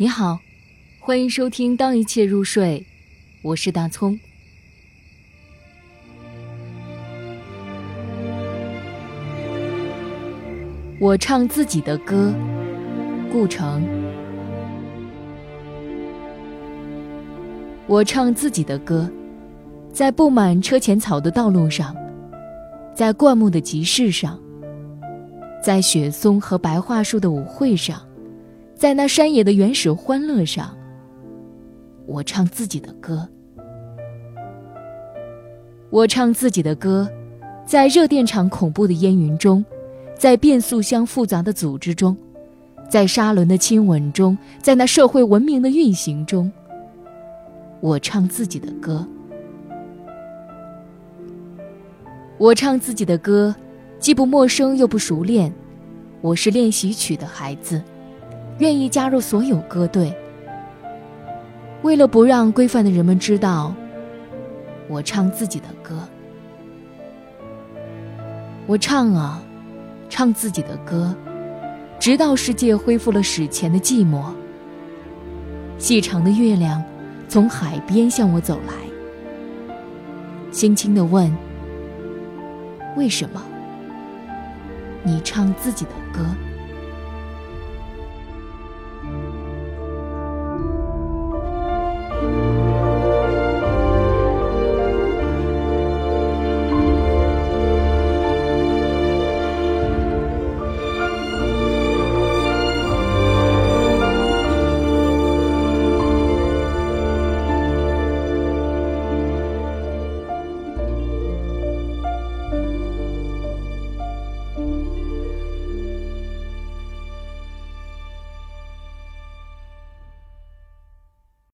你好，欢迎收听《当一切入睡》，我是大葱。我唱自己的歌，顾城。我唱自己的歌，在布满车前草的道路上，在灌木的集市上，在雪松和白桦树的舞会上。在那山野的原始欢乐上，我唱自己的歌。我唱自己的歌，在热电厂恐怖的烟云中，在变速箱复杂的组织中，在沙轮的亲吻中，在那社会文明的运行中，我唱自己的歌。我唱自己的歌，既不陌生又不熟练，我是练习曲的孩子。愿意加入所有歌队。为了不让规范的人们知道，我唱自己的歌。我唱啊，唱自己的歌，直到世界恢复了史前的寂寞。细长的月亮从海边向我走来，轻轻地问：“为什么你唱自己的歌？”